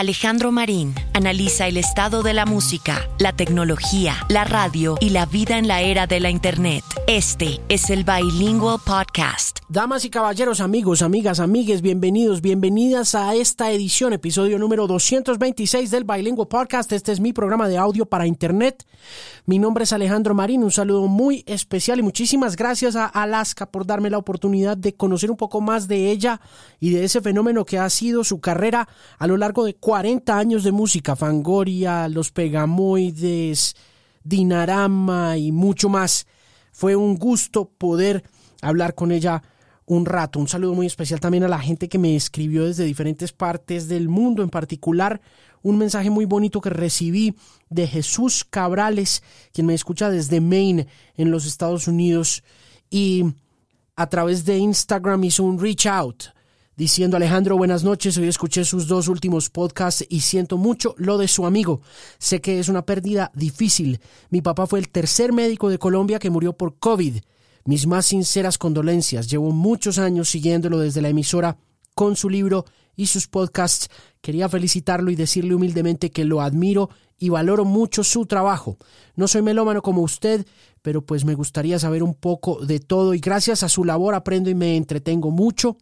Alejandro Marín analiza el estado de la música, la tecnología, la radio y la vida en la era de la Internet. Este es el Bilingual Podcast. Damas y caballeros, amigos, amigas, amigues, bienvenidos, bienvenidas a esta edición, episodio número 226 del Bilingual Podcast. Este es mi programa de audio para Internet. Mi nombre es Alejandro Marín, un saludo muy especial y muchísimas gracias a Alaska por darme la oportunidad de conocer un poco más de ella y de ese fenómeno que ha sido su carrera a lo largo de 40 años de música, Fangoria, Los Pegamoides, Dinarama y mucho más. Fue un gusto poder hablar con ella un rato. Un saludo muy especial también a la gente que me escribió desde diferentes partes del mundo, en particular un mensaje muy bonito que recibí de Jesús Cabrales, quien me escucha desde Maine, en los Estados Unidos, y a través de Instagram hizo un reach out diciendo Alejandro, buenas noches, hoy escuché sus dos últimos podcasts y siento mucho lo de su amigo. Sé que es una pérdida difícil. Mi papá fue el tercer médico de Colombia que murió por COVID. Mis más sinceras condolencias. Llevo muchos años siguiéndolo desde la emisora con su libro y sus podcasts. Quería felicitarlo y decirle humildemente que lo admiro y valoro mucho su trabajo. No soy melómano como usted, pero pues me gustaría saber un poco de todo y gracias a su labor aprendo y me entretengo mucho.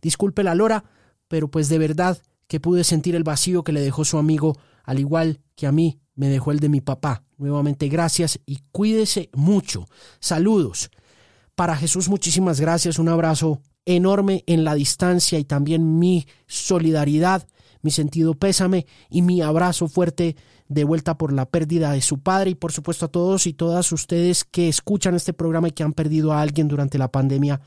Disculpe la lora, pero pues de verdad que pude sentir el vacío que le dejó su amigo, al igual que a mí me dejó el de mi papá. Nuevamente gracias y cuídese mucho. Saludos. Para Jesús muchísimas gracias, un abrazo enorme en la distancia y también mi solidaridad, mi sentido pésame y mi abrazo fuerte de vuelta por la pérdida de su padre y por supuesto a todos y todas ustedes que escuchan este programa y que han perdido a alguien durante la pandemia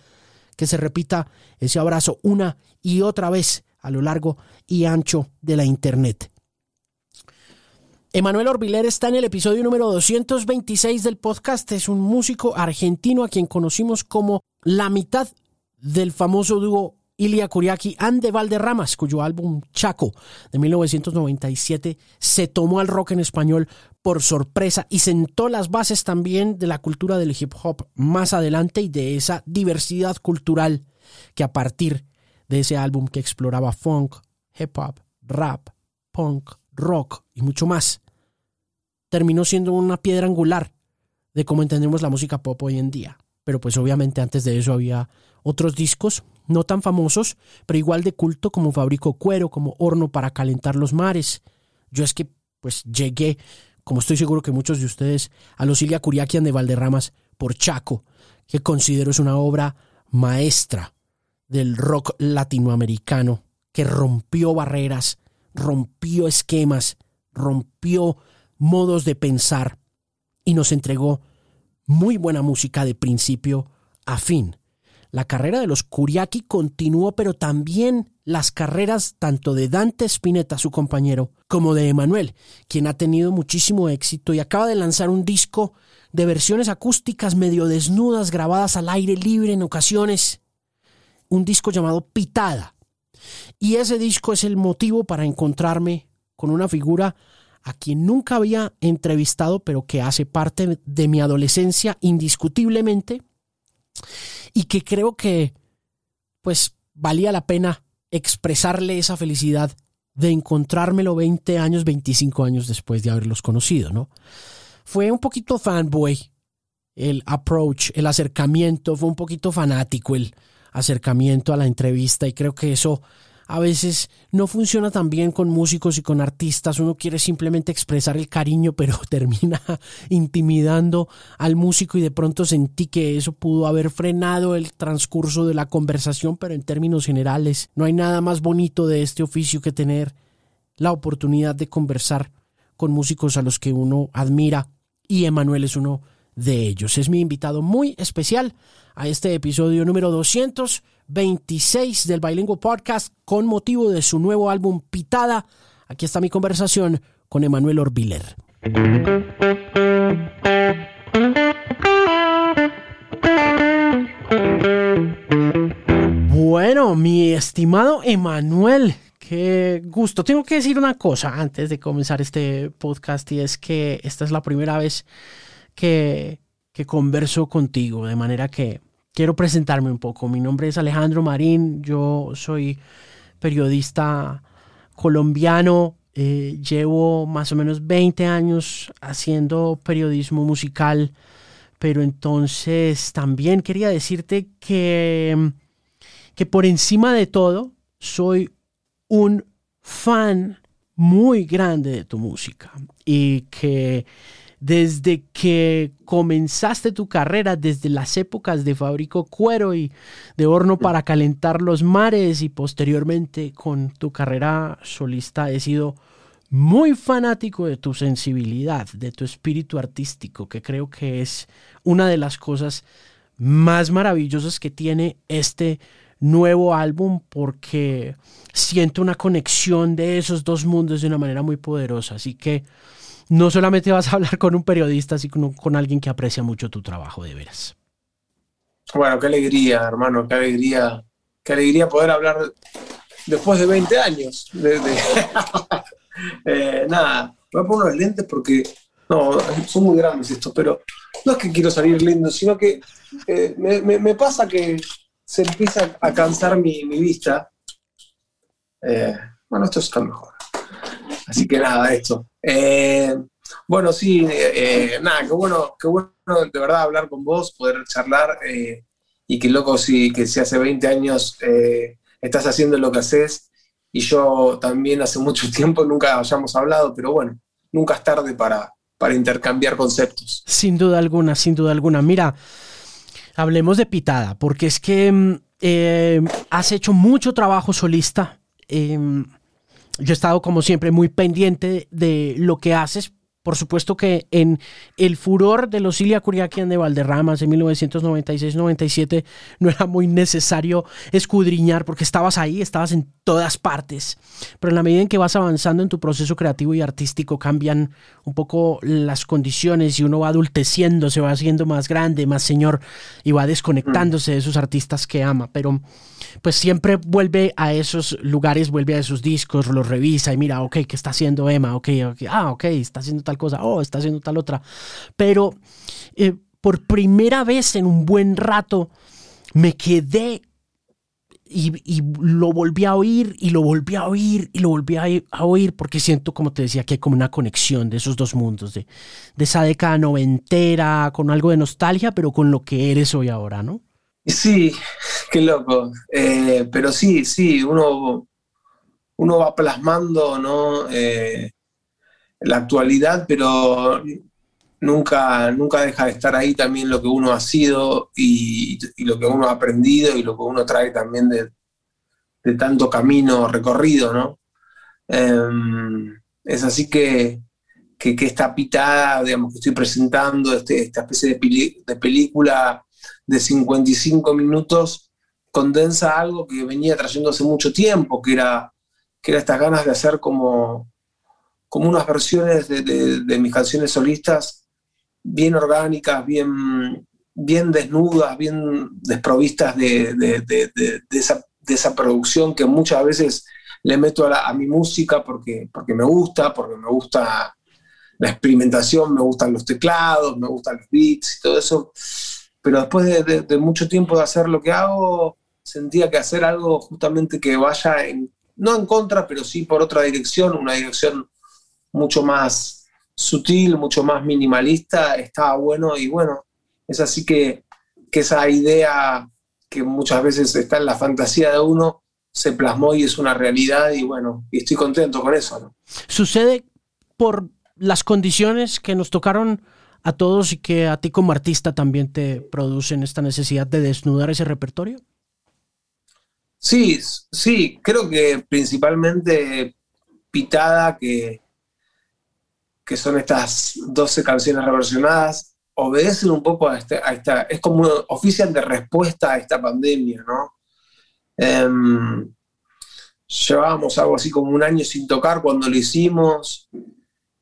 que se repita ese abrazo una y otra vez a lo largo y ancho de la Internet. Emanuel Orbiler está en el episodio número 226 del podcast. Es un músico argentino a quien conocimos como la mitad del famoso dúo Ilia Kuriaki and de Valderramas, cuyo álbum Chaco de 1997 se tomó al rock en español por sorpresa y sentó las bases también de la cultura del hip hop más adelante y de esa diversidad cultural que a partir de ese álbum que exploraba funk, hip hop, rap, punk, rock y mucho más, terminó siendo una piedra angular de cómo entendemos la música pop hoy en día. Pero pues obviamente antes de eso había otros discos no tan famosos, pero igual de culto como Fabrico Cuero, como Horno para calentar los mares. Yo es que pues llegué, como estoy seguro que muchos de ustedes, a los Ilia Curiaquian de Valderramas por Chaco, que considero es una obra maestra del rock latinoamericano, que rompió barreras, rompió esquemas, rompió modos de pensar y nos entregó muy buena música de principio a fin. La carrera de los Kuriaki continuó, pero también las carreras tanto de Dante Spinetta, su compañero, como de Emanuel, quien ha tenido muchísimo éxito y acaba de lanzar un disco de versiones acústicas medio desnudas grabadas al aire libre en ocasiones. Un disco llamado Pitada. Y ese disco es el motivo para encontrarme con una figura a quien nunca había entrevistado, pero que hace parte de mi adolescencia indiscutiblemente y que creo que pues valía la pena expresarle esa felicidad de encontrármelo 20 años, 25 años después de haberlos conocido, ¿no? Fue un poquito fanboy el approach, el acercamiento, fue un poquito fanático el acercamiento a la entrevista y creo que eso a veces no funciona tan bien con músicos y con artistas. Uno quiere simplemente expresar el cariño, pero termina intimidando al músico y de pronto sentí que eso pudo haber frenado el transcurso de la conversación, pero en términos generales no hay nada más bonito de este oficio que tener la oportunidad de conversar con músicos a los que uno admira y Emanuel es uno de ellos. Es mi invitado muy especial a este episodio número 200 26 del Bilingual Podcast con motivo de su nuevo álbum Pitada. Aquí está mi conversación con Emanuel Orbiler. Bueno, mi estimado Emanuel, qué gusto. Tengo que decir una cosa antes de comenzar este podcast y es que esta es la primera vez que, converso contigo, de manera que quiero presentarme un poco. Mi nombre es Alejandro Marín, yo soy periodista colombiano, eh, llevo más o menos 20 años haciendo periodismo musical, pero entonces también quería decirte que, que por encima de todo soy un fan muy grande de tu música y que desde que comenzaste tu carrera, desde las épocas de Fabrico Cuero y de Horno para Calentar los Mares y posteriormente con tu carrera solista, he sido muy fanático de tu sensibilidad, de tu espíritu artístico, que creo que es una de las cosas más maravillosas que tiene este nuevo álbum porque siento una conexión de esos dos mundos de una manera muy poderosa. Así que no solamente vas a hablar con un periodista, sino con alguien que aprecia mucho tu trabajo, de veras. Bueno, qué alegría, hermano, qué alegría, qué alegría poder hablar después de 20 años. Eh, nada, voy a poner los lentes porque no, son muy grandes estos, pero no es que quiero salir lindo, sino que eh, me, pasa que se empieza a cansar mi, vista. Eh, bueno, esto está mejor. Así que nada, esto. Eh, bueno, sí, eh, nada, qué bueno, qué bueno de verdad hablar con vos, poder charlar eh, y que loco sí, que si hace 20 años estás haciendo lo que haces y yo también hace mucho tiempo nunca hayamos hablado, pero bueno, nunca es tarde para, para intercambiar conceptos. Sin duda alguna, sin duda alguna. Mira, hablemos de Pitada, porque es que mm, has hecho mucho trabajo solista. Yo he estado como siempre muy pendiente de lo que haces por supuesto que en el furor de los Ilia Curiaquian de Valderramas en 1996-97 no era muy necesario escudriñar porque estabas ahí, estabas en todas partes. Pero en la medida en que vas avanzando en tu proceso creativo y artístico cambian un poco las condiciones y uno va adulteciendo, se va haciendo más grande, más señor y va desconectándose de esos artistas que ama. Pero pues siempre vuelve a esos lugares, vuelve a esos discos, los revisa y mira, ok, ¿qué está haciendo Emma? Ok, okay ah, ok, está haciendo tal cosa, oh, está haciendo tal otra. Pero eh, por primera vez en un buen rato me quedé y, lo volví a oír y lo volví a oír y lo volví a, oír porque siento, como te decía, que hay como una conexión de esos dos mundos, de, de esa década noventera, con algo de nostalgia, pero con lo que eres hoy ahora, ¿no? Sí, qué loco. Eh, pero sí, sí, uno, uno va plasmando ¿no? Eh, la actualidad, pero nunca, nunca deja de estar ahí también lo que uno ha sido y, lo que uno ha aprendido y lo que uno trae también de, tanto camino recorrido, ¿no? Em, es así que, que, esta pitada, digamos, que estoy presentando, este, esta especie de, de película de 55 minutos condensa algo que venía trayendo hace mucho tiempo, que era, que era estas ganas de hacer como, como unas versiones de, mis canciones solistas bien orgánicas, bien, bien desnudas, bien desprovistas de, esa, producción que muchas veces le meto a, mi música porque, porque me gusta, porque me gusta la experimentación, me gustan los teclados, me gustan los beats y todo eso. Pero después de, mucho tiempo de hacer lo que hago, sentía que hacer algo justamente que vaya en, no en contra, pero sí por otra dirección, una dirección mucho más sutil, mucho más minimalista, estaba bueno y bueno, es así que, que esa idea que muchas veces está en la fantasía de uno, se plasmó y es una realidad y bueno, y estoy contento con eso. ¿no? Sucede por las condiciones que nos tocaron a todos y que a ti como artista también te producen esta necesidad de desnudar ese repertorio? Sí, sí, creo que principalmente Pitada, que, que son estas 12 canciones reversionadas, obedecen un poco a, este, a esta, es como oficial de respuesta a esta pandemia, ¿no? Em, llevábamos algo así como un año sin tocar cuando lo hicimos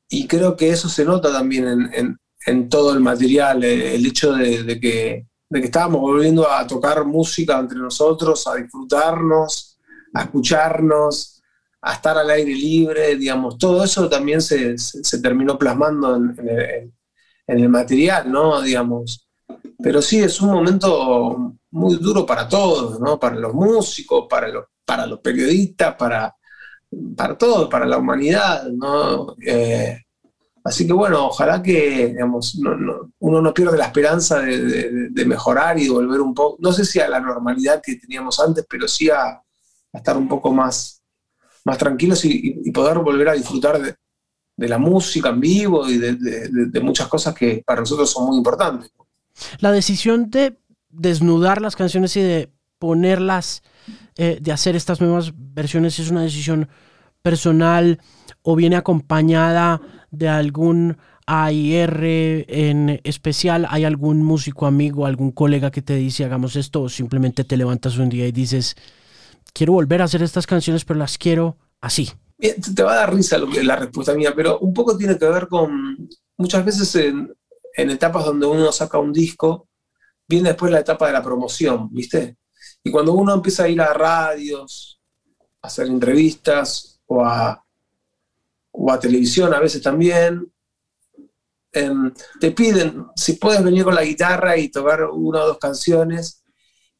y creo que eso se nota también en, en todo el material, eh, el hecho de, que, de, que, estábamos volviendo a tocar música entre nosotros, a disfrutarnos, a escucharnos, a estar al aire libre, digamos, todo eso también se, se, terminó plasmando en, en, el, material, ¿no? Digamos. Pero sí, es un momento muy duro para todos, ¿no? Para los músicos, para los, para los periodistas, para, para todo, para la humanidad, ¿no? Eh, así que bueno, ojalá que digamos, uno no pierde la esperanza de, mejorar y de volver un poco, no sé si a la normalidad que teníamos antes, pero sí a, estar un poco más, más tranquilos y, poder volver a disfrutar de, la música en vivo y de, muchas cosas que para nosotros son muy importantes. La decisión de desnudar las canciones y de ponerlas, eh, de hacer estas nuevas versiones, es una decisión personal o viene acompañada de algún AIR en especial? ¿Hay algún músico amigo, algún colega que te dice hagamos esto o simplemente te levantas un día y dices quiero volver a hacer estas canciones pero las quiero así? Te va a dar risa la respuesta mía, pero un poco tiene que ver con muchas veces en, en etapas donde uno saca un disco, viene después la etapa de la promoción, ¿viste? Y cuando uno empieza a ir a radios, a hacer entrevistas o a, o a televisión a veces también, em, te piden si puedes venir con la guitarra y tocar una o dos canciones.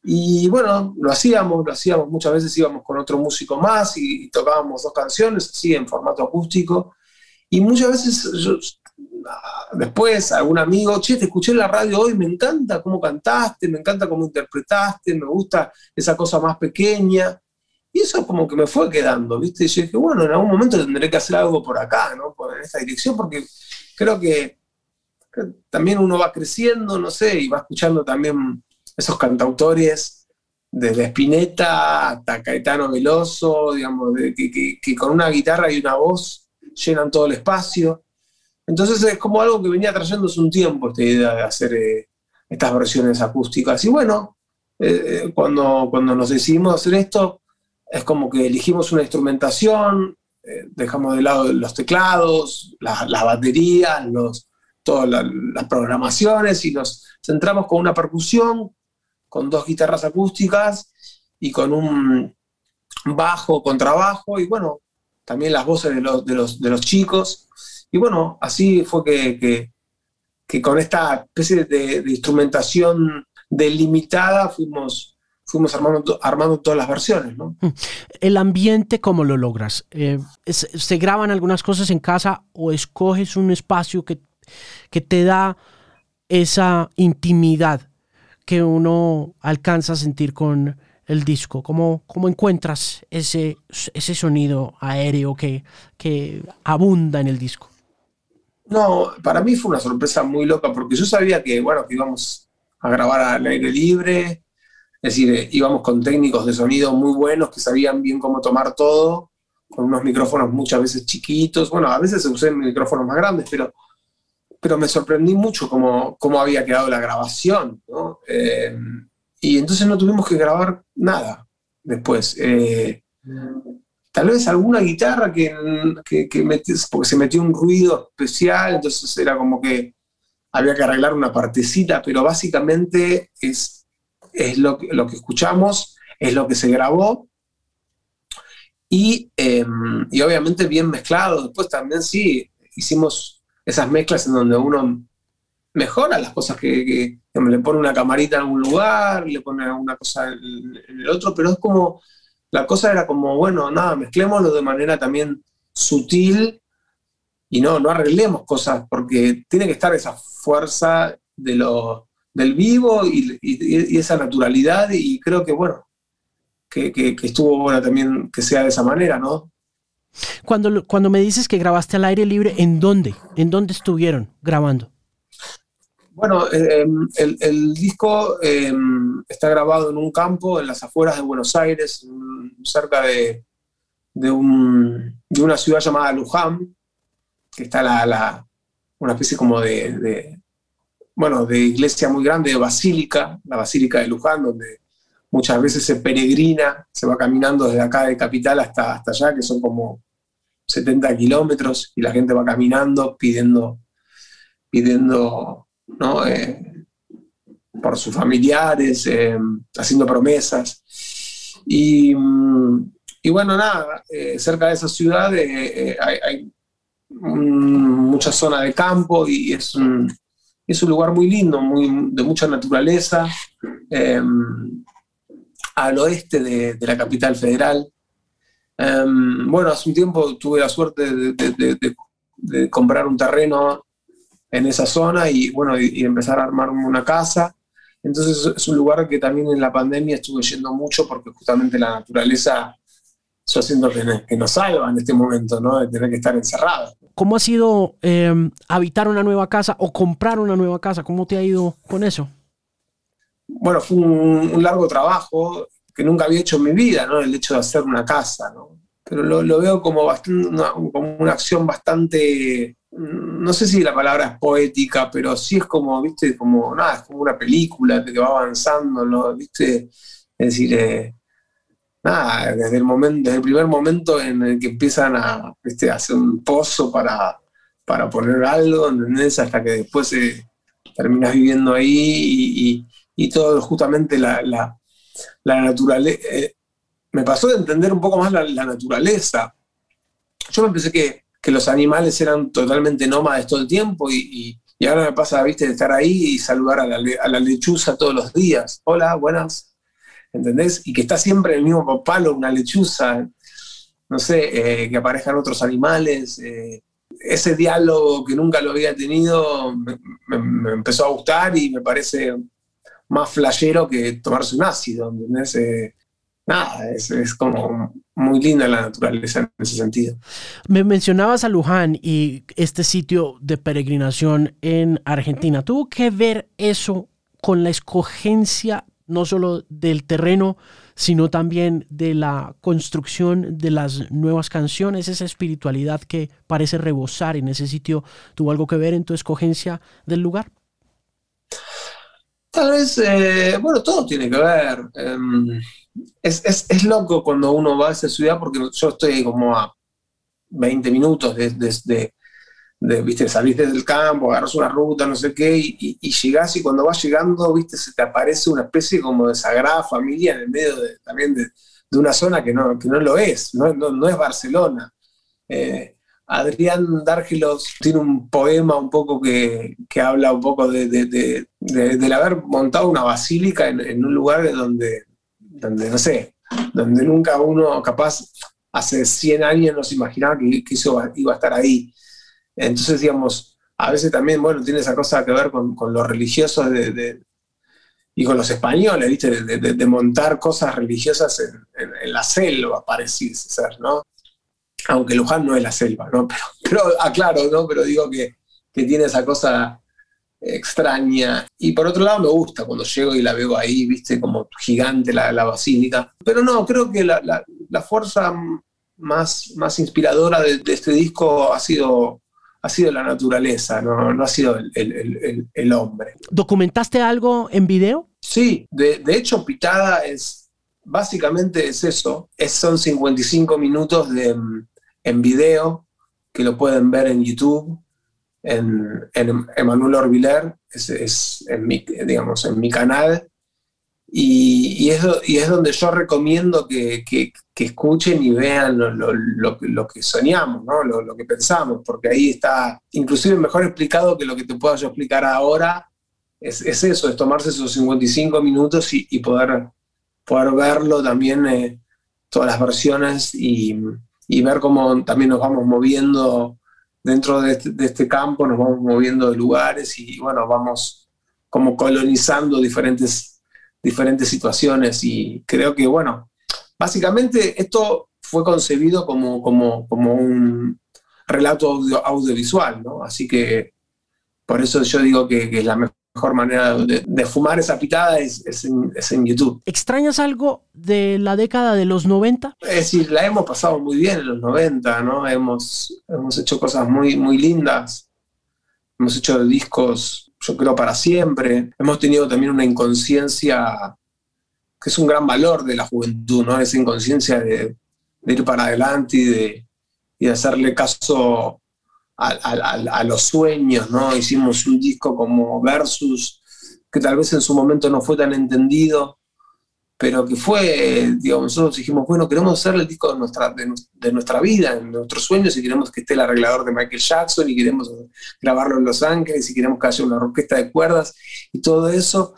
Y bueno, lo hacíamos, lo hacíamos, muchas veces íbamos con otro músico más y, tocábamos dos canciones así en formato acústico. Y muchas veces después algún amigo, che, te escuché en la radio hoy, me encanta cómo cantaste, me encanta cómo interpretaste, me gusta esa cosa más pequeña. Y eso como que me fue quedando, ¿viste? Y yo dije, bueno, en algún momento tendré que hacer algo por acá, ¿no? en esta dirección, porque creo que, también uno va creciendo, no sé, y va escuchando también esos cantautores desde Spinetta hasta Caetano Veloso, digamos, que, con una guitarra y una voz llenan todo el espacio. Entonces es como algo que venía trayéndose un tiempo esta idea de hacer eh, estas versiones acústicas. Y bueno, eh, eh, cuando, cuando nos decidimos hacer esto, es como que elegimos una instrumentación, dejamos de lado los teclados, las baterías, los, todas las programaciones y nos centramos con una percusión, con dos guitarras acústicas y con un bajo, contrabajo y bueno, también las voces de los, de los, de los chicos y bueno, así fue que, con esta especie de, instrumentación delimitada fuimos, fuimos armando, armando todas las versiones. ¿no? Mm. El ambiente, ¿cómo lo logras? Eh, ¿Se graban algunas cosas en casa o escoges un espacio que, que te da esa intimidad que uno alcanza a sentir con el disco? ¿Cómo, cómo encuentras ese, ese sonido aéreo que, que abunda en el disco? No, para mí fue una sorpresa muy loca porque yo sabía que, bueno, que íbamos a grabar al aire libre, es decir, eh, íbamos con técnicos de sonido muy buenos que sabían bien cómo tomar todo, con unos micrófonos muchas veces chiquitos, bueno, a veces se usé micrófonos más grandes, pero, pero me sorprendí mucho cómo, cómo había quedado la grabación, ¿no? Eh, y entonces no tuvimos que grabar nada después. Eh, tal vez alguna guitarra que, porque se metió un ruido especial, entonces era como que había que arreglar una partecita, pero básicamente es, es lo, lo que escuchamos, es lo que se grabó. Y, em, y, obviamente bien mezclado. Después también sí, hicimos esas mezclas en donde uno mejora las cosas que, que, le pone una camarita en algún lugar, le pone una cosa en el otro, pero es como la cosa era como, bueno, nada, mezclémoslo de manera también sutil y no, no arreglemos cosas, porque tiene que estar esa fuerza de lo, del vivo y, esa naturalidad, y creo que, bueno, que, estuvo bueno también que sea de esa manera, ¿no? Cuando, cuando me dices que grabaste al aire libre, ¿en dónde? ¿En dónde estuvieron grabando? Bueno, eh, el, disco eh, está grabado en un campo en las afueras de Buenos Aires, cerca de, una ciudad llamada Luján, que está la, una especie como de, bueno, de iglesia muy grande, de basílica, la basílica de Luján, donde muchas veces se peregrina, se va caminando desde acá de Capital hasta, hasta allá, que son como 70 kilómetros, y la gente va caminando pidiendo, pidiendo ¿no? Eh, por sus familiares, eh, haciendo promesas. Y, mm, bueno, nada, eh, cerca de esa ciudad hay, mucha zona de campo y es un, es un lugar muy lindo, muy, de mucha naturaleza, al oeste de, la capital federal. Em, bueno, hace un tiempo tuve la suerte de, comprar un terreno en esa zona y bueno, y, empezar a armar una casa. Entonces es un lugar que también en la pandemia estuve yendo mucho porque justamente la naturaleza yo siento que, nos salva en este momento, ¿no? De tener que estar encerrado. ¿Cómo ha sido em, habitar una nueva casa o comprar una nueva casa? ¿Cómo te ha ido con eso? Bueno, fue un, largo trabajo que nunca había hecho en mi vida, ¿no? El hecho de hacer una casa, ¿no? Pero lo, veo como, una, como una acción bastante, no sé si la palabra es poética, pero sí es como, viste, como, nada, es como una película que va avanzando, ¿no? ¿Viste? Es decir, eh, nada, desde el, momento, desde el primer momento en el que empiezan a, hacer un pozo para, para poner algo, ¿entendés? Hasta que después eh, terminas viviendo ahí y, todo justamente la, la, naturaleza. Eh, me pasó de entender un poco más la, naturaleza. Yo me pensé que, que, los animales eran totalmente nómades todo el tiempo y, y ahora me pasa, viste, de estar ahí y saludar a la, lechuza todos los días. Hola, buenas. ¿entendés? Y que está siempre el mismo palo, una lechuza, no sé, eh, que aparezcan otros animales. Eh, ese diálogo que nunca lo había tenido me, empezó a gustar y me parece más flashero que tomarse un ácido, ¿entendés? Eh, nada, es, es, como muy linda la naturaleza en ese sentido. Me mencionabas a Luján y este sitio de peregrinación en Argentina. ¿Tuvo que ver eso con la escogencia no solo del terreno, sino también de la construcción de las nuevas canciones, esa espiritualidad que parece rebosar en ese sitio, ¿tuvo algo que ver en tu escogencia del lugar? Tal vez, eh, bueno, todo tiene que ver. Em, es, loco cuando uno va a esa ciudad porque yo estoy como a 20 minutos de, de, viste, salís desde el campo, agarras una ruta, no sé qué, y, y, llegás y cuando vas llegando, viste, se te aparece una especie como de sagrada familia en el medio también de, una zona que no, que no lo es, no, no, es Barcelona. Eh, Adrián Dárgelos tiene un poema un poco que, que habla un poco de, de, del haber montado una basílica en, un lugar donde, donde, no sé, donde nunca uno capaz hace 100 años no se imaginaba que, eso iba a estar ahí. Entonces, digamos, a veces también, bueno, tiene esa cosa que ver con, con los religiosos y con los españoles, ¿viste? De, montar cosas religiosas en, la selva, pareciese ser, ¿no? Aunque Luján no es la selva, ¿no? Pero, pero aclaro, ¿no? Pero digo que, que tiene esa cosa extraña. Y por otro lado me gusta cuando llego y la veo ahí, viste, como gigante la, la basílica. Pero no, creo que la, la, la fuerza más, más inspiradora de, de, este disco ha sido ha sido la naturaleza, no, ha sido el, hombre. ¿Documentaste algo en video? Sí, de, hecho Pitada es, básicamente es eso, es, son 55 minutos de, en video que lo pueden ver en YouTube, en, en Emanuel Orbiler, es, es en, mi, digamos, en mi canal, y, es, y, es, donde yo recomiendo que, que, escuchen y vean lo, lo, lo, que soñamos, ¿no? lo, que pensamos, porque ahí está inclusive mejor explicado que lo que te pueda yo explicar ahora. Es, es eso, es tomarse esos 55 minutos y, y poder, poder verlo también, eh, todas las versiones y, y, ver cómo también nos vamos moviendo dentro de este, de este campo, nos vamos moviendo de lugares y bueno, vamos como colonizando diferentes diferentes situaciones y creo que, bueno, básicamente esto fue concebido como, como, como un relato audiovisual, ¿no? Así que por eso yo digo que, es la mejor manera de, fumar esa pitada es, es, en, YouTube. ¿Extrañas algo de la década de los 90? Es decir, la hemos pasado muy bien en los 90, ¿no? Hemos, hemos hecho cosas muy, muy lindas. Hemos hecho discos yo creo, para siempre. Hemos tenido también una inconsciencia que es un gran valor de la juventud, ¿no? Esa inconsciencia de, ir para adelante y de, y hacerle caso a, los sueños, ¿no? Hicimos un disco como Versus, que tal vez en su momento no fue tan entendido, pero que fue, digamos, nosotros dijimos, bueno, queremos hacer el disco de nuestra, de, nuestra vida, de nuestros sueños, y queremos que esté el arreglador de Michael Jackson, y queremos grabarlo en Los Ángeles, y queremos que haya una orquesta de cuerdas, y todo eso.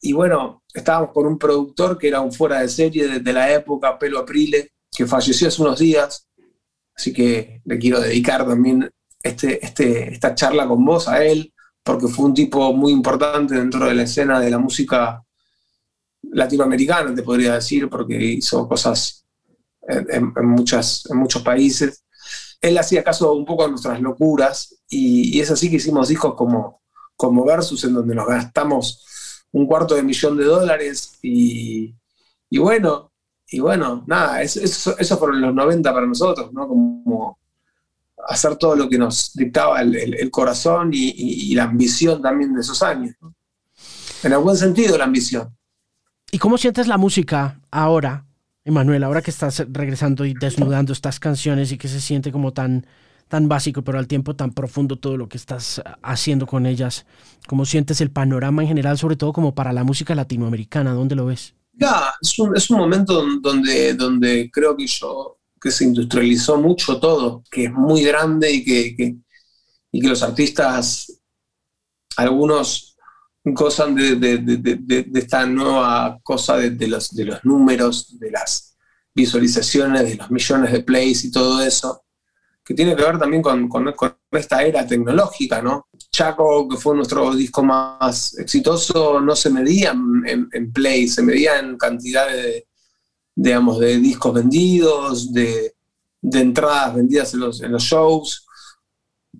Y bueno, estábamos con un productor que era un fuera de serie de, la época, Pelo Aprile, que falleció hace unos días, así que le quiero dedicar también este, este, esta charla con vos a él, porque fue un tipo muy importante dentro de la escena de la música latinoamericana, te podría decir, porque hizo cosas en, muchas, en muchos países. Él hacía caso un poco a nuestras locuras y, es así que hicimos discos como, como Versus, en donde nos gastamos un cuarto de millón de dólares y, y bueno, y bueno, nada, eso, eso, fueron los 90 para nosotros, ¿no? Como hacer todo lo que nos dictaba el, corazón y, la ambición también de esos años. En el buen sentido, la ambición. ¿Y cómo sientes la música ahora, Emanuel, ahora que estás regresando y desnudando estas canciones y que se siente como tan, tan básico, pero al tiempo tan profundo todo lo que estás haciendo con ellas? ¿Cómo sientes el panorama en general, sobre todo como para la música latinoamericana? ¿Dónde lo ves? Ya, es un, es un momento donde, donde creo que yo que se industrializó mucho todo, que es muy grande y que, y que los artistas, algunos gozan de, de, esta nueva cosa de, los, de los números, de las visualizaciones, de los millones de plays y todo eso, que tiene que ver también con, con, esta era tecnológica, ¿no? Chaco, que fue nuestro disco más exitoso, no se medía en, en play, se medía en cantidad de, digamos, de discos vendidos, de, entradas vendidas en los, en los, shows.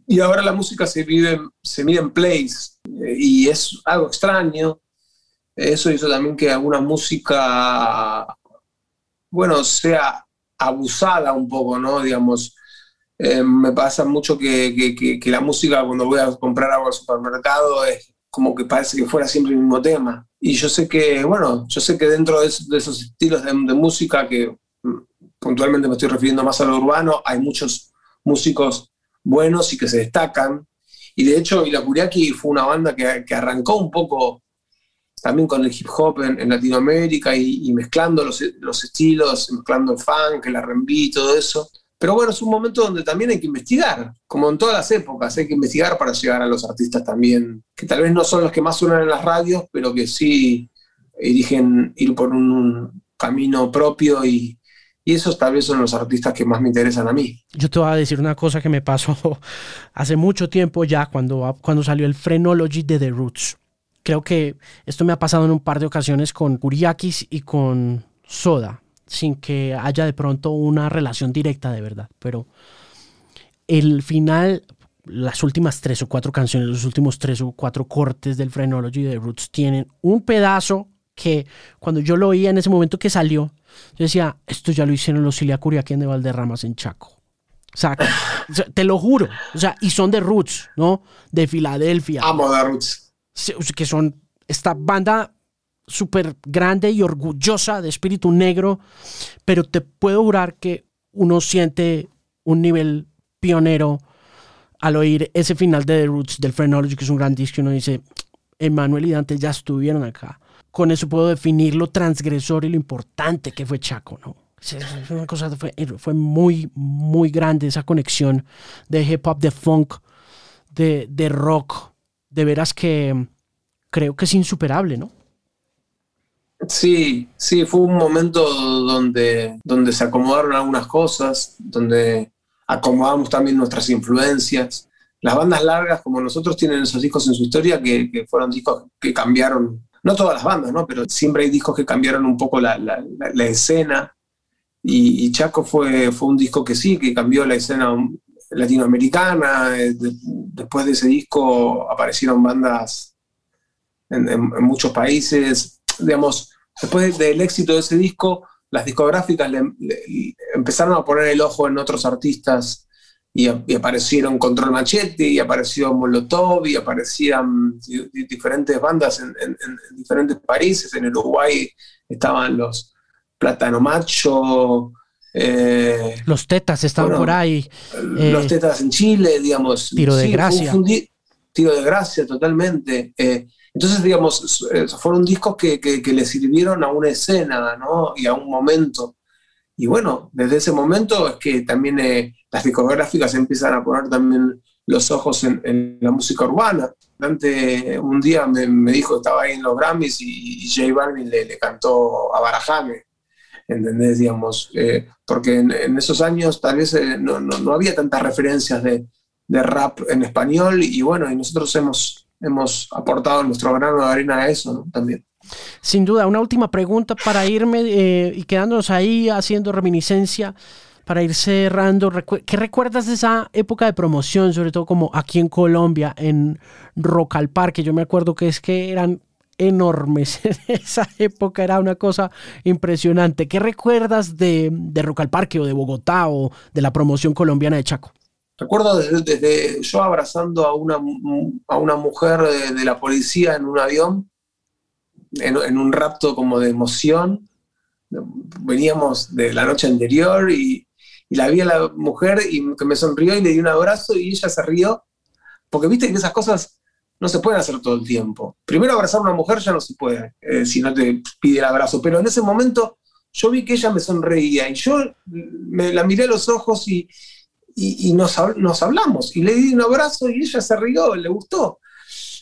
Y ahora la música se, vive, se mide en plays eh, y es algo extraño. Eso hizo también que alguna música, bueno, sea abusada un poco, ¿no? Digamos, eh, me pasa mucho que, que, la música cuando voy a comprar algo al supermercado es como que parece que fuera siempre el mismo tema. Y yo sé que, bueno, yo sé que dentro de, esos estilos de, música, que mm, puntualmente me estoy refiriendo más a lo urbano, hay muchos músicos buenos y que se destacan. Y de hecho, Ila Kuriaki fue una banda que, que, arrancó un poco también con el hip hop en, Latinoamérica y, mezclando los, los, estilos, mezclando el funk, el R&B todo eso. Pero bueno, es un momento donde también hay que investigar, como en todas las épocas, hay que investigar para llegar a los artistas también, que tal vez no son los que más suenan en las radios, pero que sí eligen ir por un camino propio y, esos tal vez son los artistas que más me interesan a mí. Yo te voy a decir una cosa que me pasó hace mucho tiempo ya cuando, cuando salió el Phrenology de The Roots. Creo que esto me ha pasado en un par de ocasiones con Kuriakis y con Soda sin que haya de pronto una relación directa de verdad. Pero el final, las últimas tres o cuatro canciones, los últimos tres o cuatro cortes del Phrenology de Roots tienen un pedazo que cuando yo lo oía en ese momento que salió, yo decía, esto ya lo hicieron los Curiaquén de Valderramas en Chaco. O sea, te lo juro. O sea, y son de Roots, ¿no? De Filadelfia. Amo de Roots. Que son esta banda súper grande y orgullosa de espíritu negro, pero te puedo jurar que uno siente un nivel pionero al oír ese final de The Roots del Phrenology, que es un gran disco, uno dice, Emanuel y Dante ya estuvieron acá. Con eso puedo definir lo transgresor y lo importante que fue Chaco, ¿no? Es una cosa, fue, fue muy, muy grande esa conexión de hip hop, de funk, de, de rock. De veras que creo que es insuperable, ¿no? Sí, sí, fue un momento donde, donde se acomodaron algunas cosas, donde acomodamos también nuestras influencias. Las bandas largas como nosotros tienen esos discos en su historia que, fueron discos que cambiaron, no todas las bandas, ¿no? pero siempre hay discos que cambiaron un poco la, escena. Y, Chaco fue, fue un disco que sí, que cambió la escena latinoamericana. Eh, después de ese disco aparecieron bandas en muchos países digamos, después del éxito de ese disco, las discográficas le, empezaron a poner el ojo en otros artistas y, aparecieron Control Machete, y apareció Molotov, y aparecían diferentes bandas en, diferentes países. En Uruguay estaban los Plátano Macho. Eh, los Tetas estaban por ahí. Los eh, Tetas en Chile, digamos. Tiro de gracia. tiro de gracia, totalmente. Eh, entonces, digamos, eh, fueron discos que, que, le sirvieron a una escena ¿no? y a un momento. Y bueno, desde ese momento es que también eh, las discográficas empiezan a poner también los ojos en, la música urbana. Dante un día me, me, dijo, estaba ahí en los Grammys y, J Balvin le, le, cantó a Barajame. ¿entendés? Digamos, eh, porque en, esos años tal vez eh, no, no, había tantas referencias de, de, rap en español y bueno, y nosotros hemos, hemos aportado nuestro grano de arena a eso también. Sin duda, una última pregunta para irme eh, y quedándonos ahí haciendo reminiscencia para ir cerrando, ¿qué recuerdas de esa época de promoción, sobre todo como aquí en Colombia, en Rock al Parque? Yo me acuerdo que es que eran enormes. En esa época era una cosa impresionante. ¿Qué recuerdas de, de Rock al Parque o de Bogotá o de la promoción colombiana de Chaco? Recuerdo desde, yo abrazando a una, a una mujer de, la policía en un avión, en, un rapto como de emoción. Veníamos de la noche anterior y, y la vi a la mujer y que me sonrió y le di un abrazo y ella se rió. Porque viste que esas cosas no se pueden hacer todo el tiempo. Primero abrazar a una mujer ya no se puede, eh, si no te pide el abrazo, pero en ese momento yo vi que ella me sonreía y yo me la miré a los ojos y, y, nos, nos, hablamos y le di un abrazo y ella se rió, le gustó.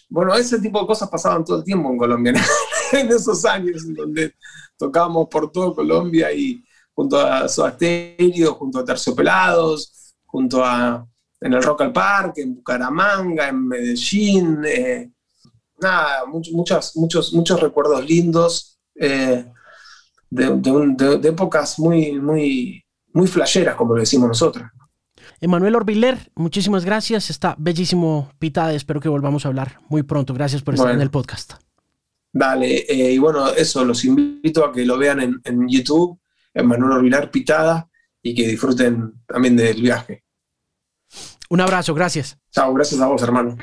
Bueno, ese tipo de cosas pasaban todo el tiempo en Colombia, en esos años en donde tocábamos por todo Colombia y junto a Soda junto a Terciopelados, junto a en el Rock al Parque, en Bucaramanga, en Medellín. Eh, nada, muchos, muchos, muchos recuerdos lindos eh, de, épocas muy, muy, muy flasheras, como lo decimos nosotros. Emanuel Orbiler, muchísimas gracias. Está bellísimo Pitada. Espero que volvamos a hablar muy pronto. Gracias por estar en el podcast. Dale, eh, y bueno, eso, los invito a que lo vean en, en YouTube, Emanuel Orbiler Pitada, y que disfruten también del viaje. Un abrazo, gracias. Chao, gracias a vos, hermano.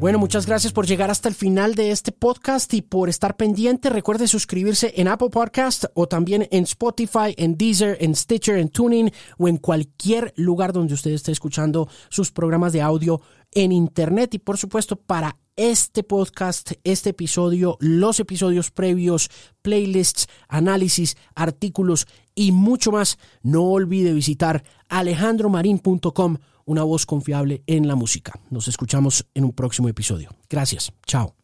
Bueno, muchas gracias por llegar hasta el final de este podcast y por estar pendiente. Recuerde suscribirse en Apple Podcast o también en Spotify, en Deezer, en Stitcher, en Tuning o en cualquier lugar donde usted esté escuchando sus programas de audio en Internet. Y por supuesto, para este podcast, este episodio, los episodios previos, playlists, análisis, artículos y mucho más, no olvide visitar alejandromarin.com una voz confiable en la música. Nos escuchamos en un próximo episodio. Gracias. Chao.